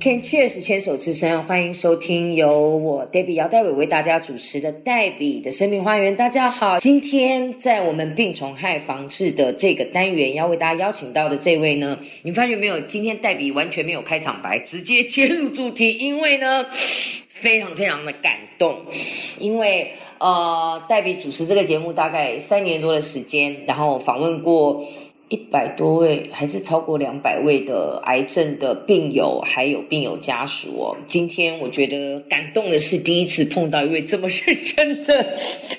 Can Cheers 牵手之声，欢迎收听由我 Debbie 姚代伟为大家主持的黛比的生命花园。大家好，今天在我们病虫害防治的这个单元，要为大家邀请到的这位呢，你发觉没有？今天黛比完全没有开场白，直接切入主题，因为呢，非常非常的感动，因为呃，黛比主持这个节目大概三年多的时间，然后访问过。一百多位，还是超过两百位的癌症的病友，还有病友家属哦。今天我觉得感动的是，第一次碰到一位这么认真的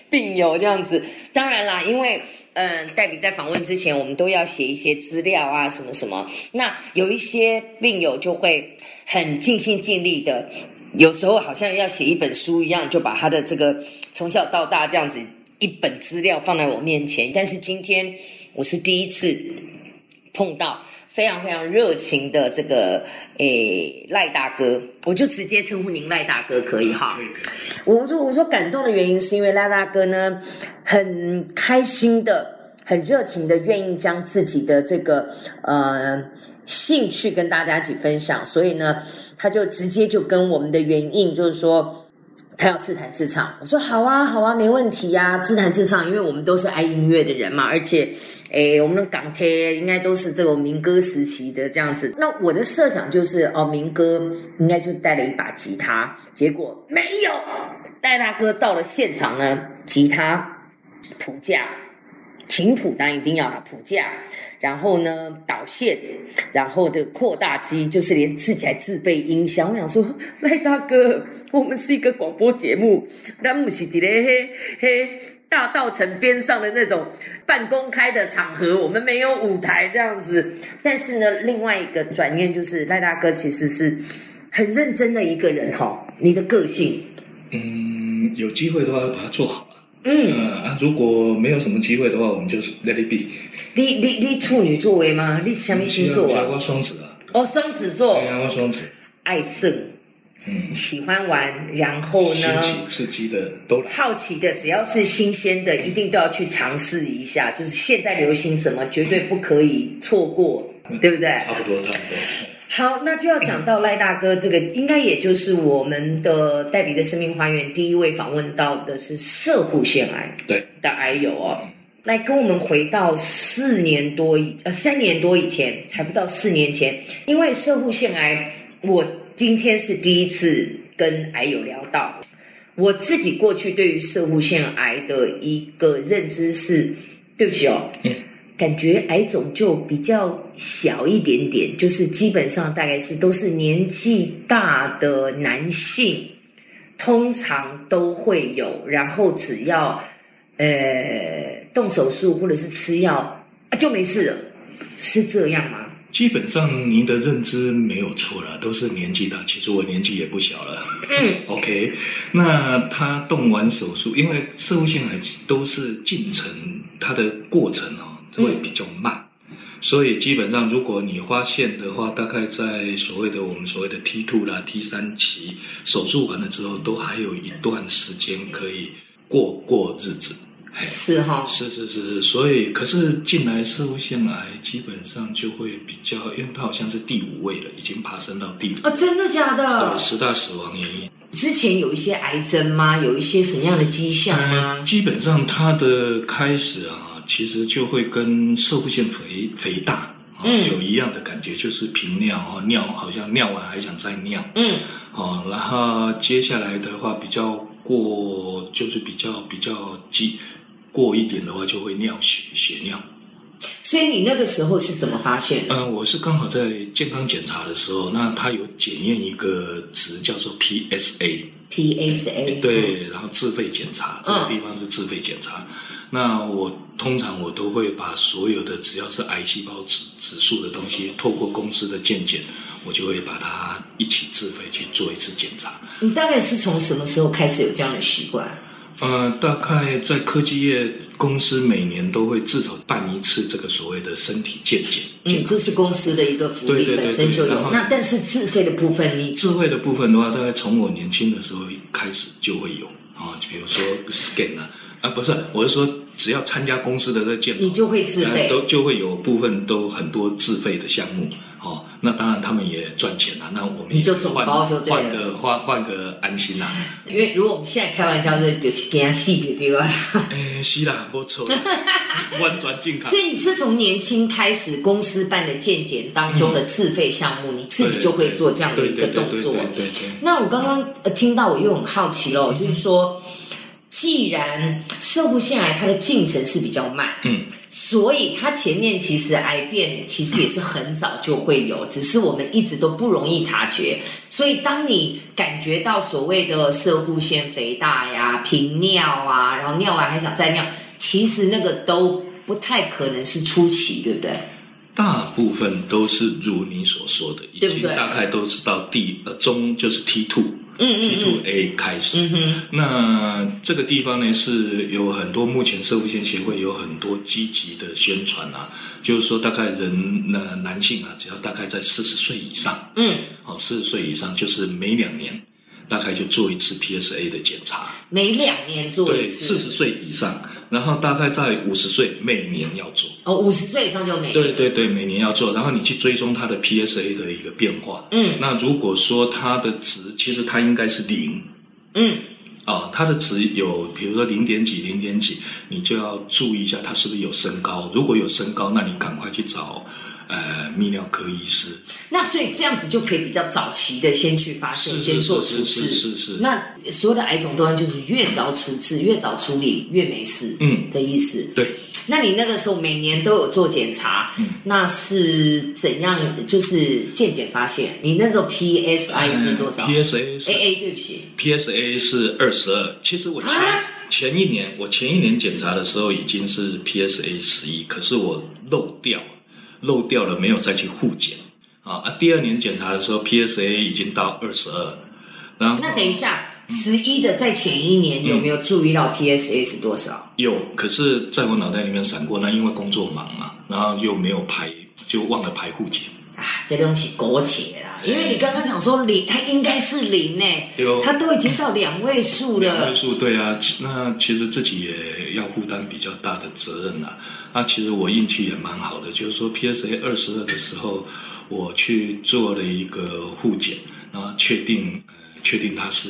病友这样子。当然啦，因为嗯，黛比在访问之前，我们都要写一些资料啊，什么什么。那有一些病友就会很尽心尽力的，有时候好像要写一本书一样，就把他的这个从小到大这样子一本资料放在我面前。但是今天。我是第一次碰到非常非常热情的这个诶赖大哥，我就直接称呼您赖大哥可以哈。我说我说感动的原因是因为赖大哥呢很开心的、很热情的，愿意将自己的这个呃兴趣跟大家一起分享，所以呢他就直接就跟我们的原因就是说。他要自弹自唱，我说好啊，好啊，没问题呀，自弹自唱，因为我们都是爱音乐的人嘛，而且，诶，我们的港贴应该都是这种民歌时期的这样子。那我的设想就是，哦，民歌应该就带了一把吉他，结果没有，戴大哥到了现场呢，吉他谱架。琴谱当然一定要了，谱架，然后呢导线，然后的扩大机，就是连自己还自备音箱。我想说，赖大哥，我们是一个广播节目，那不是伫咧嘿嘿大道城边上的那种半公开的场合，我们没有舞台这样子。但是呢，另外一个转念就是赖大哥其实是很认真的一个人哈。你的个性，嗯，有机会的话把它做好。嗯啊，如果没有什么机会的话，我们就是 let it be。你你你处女座为吗？你什么星座啊？我双子啊。哦，双子座。对啊，我双子。爱胜，嗯，喜欢玩，然后呢？新奇刺激的都好奇的，只要是新鲜的，一定都要去尝试一下。就是现在流行什么，绝对不可以错过，对不对？差不多，差不多。好，那就要讲到赖大哥这个，应该也就是我们的黛比的生命花园第一位访问到的是射护腺癌对的癌友哦，来跟我们回到四年多以呃三年多以前，还不到四年前，因为射护腺癌，我今天是第一次跟癌友聊到，我自己过去对于射护腺癌的一个认知是，对不起哦。感觉癌肿就比较小一点点，就是基本上大概是都是年纪大的男性，通常都会有，然后只要呃动手术或者是吃药啊就没事了，是这样吗？基本上您的认知没有错了，都是年纪大。其实我年纪也不小了。嗯，OK，那他动完手术，因为社会性癌都是进程，它的过程哦。会比较慢，所以基本上如果你发现的话，大概在所谓的我们所谓的 T two 啦、T 三期手术完了之后，都还有一段时间可以过过日子。是哈，是是是，所以可是进来社会腺癌基本上就会比较，因为它好像是第五位了，已经爬升到第五啊，真的假的？十大死亡原因。之前有一些癌症吗？有一些什么样的迹象吗？基本上它的开始啊。其实就会跟射会腺肥肥大嗯有一样的感觉，就是频尿啊，尿好像尿完还想再尿，嗯，哦，然后接下来的话比较过，就是比较比较急过一点的话，就会尿血血尿。所以你那个时候是怎么发现？嗯，我是刚好在健康检查的时候，那他有检验一个值叫做 PSA，PSA 对，然后自费检查，这个地方是自费检查。那我通常我都会把所有的只要是癌细胞指指数的东西，透过公司的健检，我就会把它一起自费去做一次检查。你大概是从什么时候开始有这样的习惯？呃，大概在科技业公司每年都会至少办一次这个所谓的身体健检。嗯，这是公司的一个福利，对对对本身就有。那但是自费的部分你，自费的部分的话，大概从我年轻的时候开始就会有啊，就比如说 scan 啊，啊不是，我是说只要参加公司的这个健保，你就会自费呃都就会有部分都很多自费的项目哦。那当然他们也赚钱啦，那我们就总换包就对了换个换换个安心啦。因为如果我们现在开玩笑，就就是给他细点丢啊。诶，是啦，不错啦，完全健康所。以你是从年轻开始，公司办的健检当中的自费项目，你自己就会做这样的一个动作。对对对对对对那我刚刚呃听到，我又很好奇喽，就是说，既然射护腺癌它的进程是比较慢，嗯，所以它前面其实癌变其实也是很早就会有，只是我们一直都不容易察觉。所以当你感觉到所谓的射护腺肥大呀、频尿啊，然后尿完还想再尿，其实那个都不太可能是初期，对不对？大部分都是如你所说的，已经大概都是到第呃中就是 T two 嗯 T 嗯。Two 嗯 A 开始。嗯哼，那这个地方呢，是有很多目前社会线协会有很多积极的宣传啊，就是说大概人呢男性啊，只要大概在四十岁以上，嗯，哦，四十岁以上就是每两年大概就做一次 PSA 的检查，每两年做一对，次，四十岁以上，然后大概在五十岁每年要做。哦，五十岁以上就没对对对，每年要做，然后你去追踪它的 PSA 的一个变化。嗯那如果说它的值，其实它应该是零嗯，啊，它的值有，比如说零点几、零点几，你就要注意一下它是不是有升高。如果有升高，那你赶快去找呃泌尿科医师。那所以这样子就可以比较早期的先去发现，是先做处置。是是是。那所有的癌种端就是越早处置、越早处理越没事，嗯的意思。对，那你那个时候每年都有做检查，嗯那是怎样？就是健检发现你那时候 PSI 是多少、？PSA 是 AA 对不起，PSA 是二十二。其实我前、啊前一年，我前一年检查的时候已经是 PSA 十一，可是我漏掉，漏掉了，没有再去复检啊啊！第二年检查的时候，PSA 已经到二十二，然后那等一下，十一的在前一年有没有注意到 PSA 是多少？有，可是在我脑袋里面闪过，那因为工作忙嘛，然后又没有排，就忘了排复检。啊，这东西苟且啦，因为你刚刚讲说零，它应该是零呢，它都已经到两位数了两位。数，对啊，那其实自己也要负担比较大的责任啊。那其实我运气也蛮好的，就是说 PSA 二十二的时候，我去做了一个复检，然后确定呃确定它是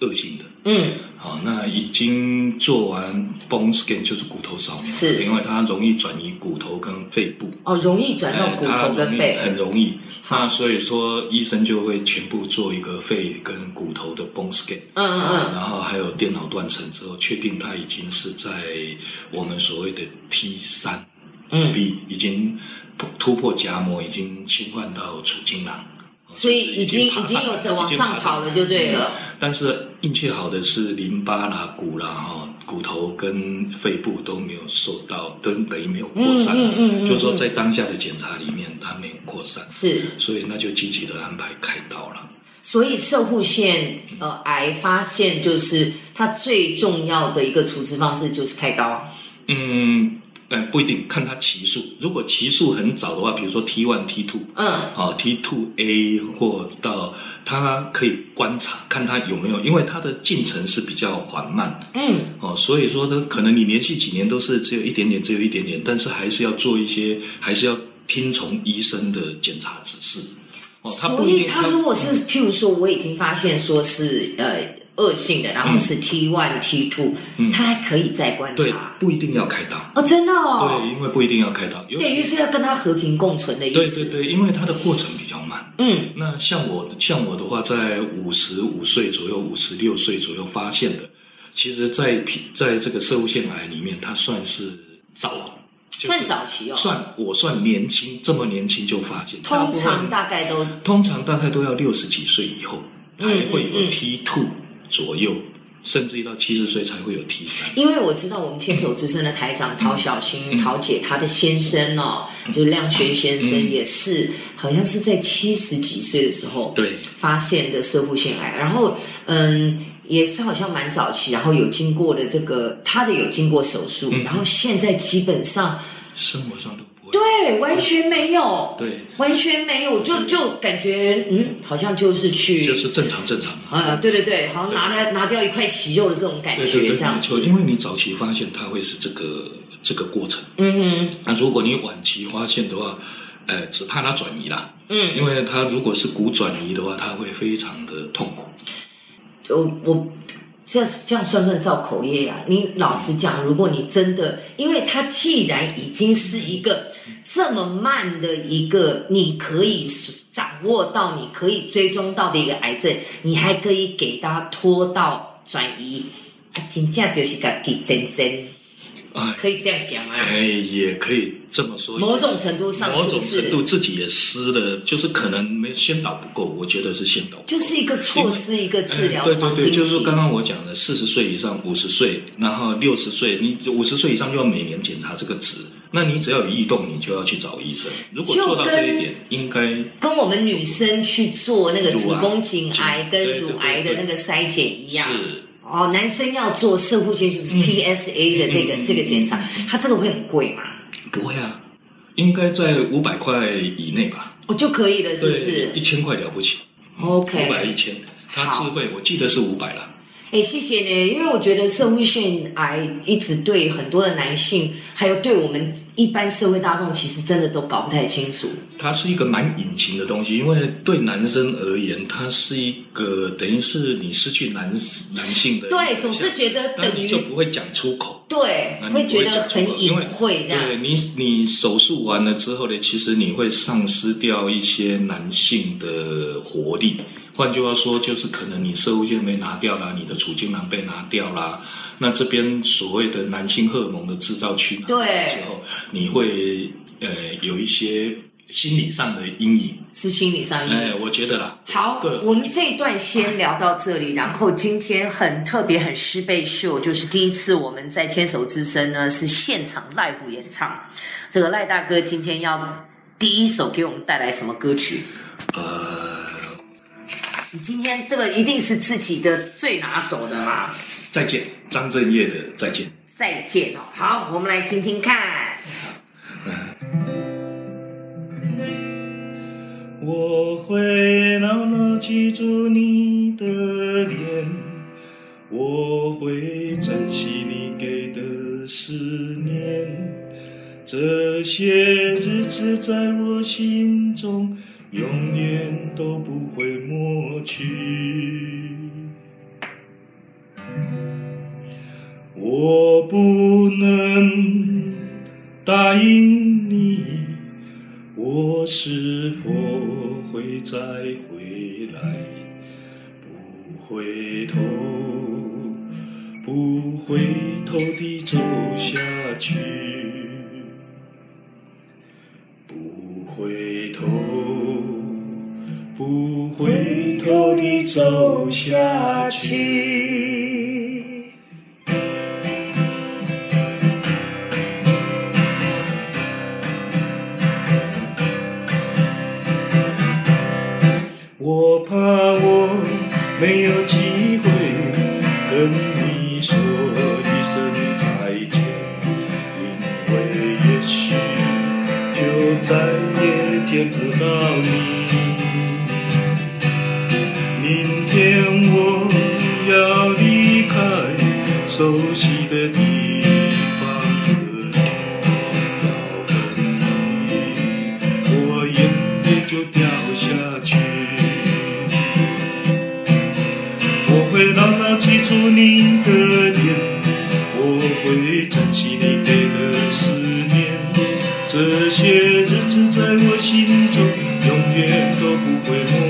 恶性的。嗯，好，那已经做完 bone scan 就是骨头扫描，是因为它容易转移骨头跟肺部。哦，容易转到哎骨头跟肺。很容易。那所以说，医生就会全部做一个肺跟骨头的 bone scan。嗯嗯啊嗯，然后还有电脑断层之后，确定它已经是在我们所谓的 T 三嗯 B 已经突突破夹膜，已经侵犯到储精囊，所以已经已经有在往上跑了，就对。了。嗯但是运气好的是淋巴啦、骨啦、哈、骨头跟肺部都没有受到，都等于没有扩散。嗯嗯嗯嗯就是说在当下的检查里面，它没有扩散，是，所以那就积极的安排开刀了。所以射护腺呃癌发现就是它最重要的一个处置方式就是开刀。嗯，呃，不一定看他期数。如果期数很早的话，比如说 T one、T two，嗯啊，T two A 或到他可以观察看他有没有，因为它的进程是比较缓慢嗯，哦，所以说这可能你连续几年都是只有一点点，只有一点点，但是还是要做一些，还是要听从医生的检查指示。哦，它所不一定，以它如果是譬如说我已经发现说是呃恶性的，然后是 T one、T two，嗯它还可以再观对察。不一定要开刀，哦，真的哦，对，因为不一定要开刀，等于是要跟他和平共存的意思。对对对，因为他的过程比较慢。嗯那像我像我的话，在五十五岁左右、五十六岁左右发现的，其实在，在这个射物腺癌里面，它算是早，就是算早期哦。算我算年轻，这么年轻就发现，通常大概都通常大概都要六十几岁以后才嗯会有 T two 左右，甚至于到七十岁才会有 T 三。因为我知道我们牵手之声的台长陶小青、嗯陶姐，她的先生哦，就是亮轩先生，嗯也是好像是在七十几岁的时候对，发现的射护腺癌。然后，嗯，也是好像蛮早期，然后有经过的这个他的有经过手术，嗯然后现在基本上生活上都。对完全没有，对，完全没有，就就感觉嗯，好像就是去就是正常正常。嘛。啊，对。对对，好像拿来拿掉一块息肉的这种感觉，这样没错，因为你早期发现它会是这个这个过程，嗯那如果你晚期发现的话，呃，只怕它转移啦，嗯。嗯，因为它如果是骨转移的话，它会非常的痛苦。我我这这样算不算造口业呀、你老实讲，如果你真的，因为它既然已经是一个这么慢的一个，你可以掌握到、你可以追踪到的一个癌症，你还可以给它拖到转移，真正就是个给真真，可以这样讲啊？哎，也可以这么说。某种程度上某种是不是程度自己也失了，就是可能没先导不够，我觉得是先导。就是一个措施一个治疗哎对对对。就是刚刚我讲的，四十岁以上、五十岁，然后六十岁，你五十岁以上就要每年检查这个值。那你只要有异动，你就要去找医生。如果做到这一点，应该跟我们女生去做那个子宫颈癌跟乳癌的那个筛检一样。是哦，男生要做射护线就是 PSA 的这个、这个检查，它这个会很贵吗？不会啊，应该在五百块以内吧？哦就可以了，是不对，是一千块了不起。？OK，五百一千，它好智慧我记得是五百了。哎，谢谢呢，因为我觉得社会腺癌一直对很多的男性，还有对我们一般社会大众，其实真的都搞不太清楚。它是一个蛮隐形的东西，因为对男生而言，它是一个等于是你失去男男性的对，总是觉得等于就不会讲出口。对，你会觉得很隐晦这样。对你，你手术完了之后呢，其实你会丧失掉一些男性的活力。换句话说，就是可能你射物线没拿掉了，你的储精囊被拿掉了，那这边所谓的男性荷尔蒙的制造去哪对之后，你会呃有一些心理上的阴影。是心理上阴影。哎，我觉得啦，好，我们这一段先聊到这里，然后今天很特别、很失倍秀，就是第一次我们在牵手之声呢是现场 live 演唱。这个赖大哥今天要第一首给我们带来什么歌曲？呃，你今天这个一定是自己的最拿手的嘛？再见，张震岳的再见。再见哦！好，我们来听听看。我会牢牢记住你的脸，我会珍惜你给的思念。这些日子在我心中，永远都不会抹去。我不能答应你。我是否会再回来？不回头，不回头地走下去，不回头，不回头地走下去。我怕我没有机会跟你说一声再见，因为也许就再也见不到你。的地方和你要分离我眼泪就掉下去我会牢牢记住你的脸我会珍惜你给的思念这些日子在我心中永远都不会抹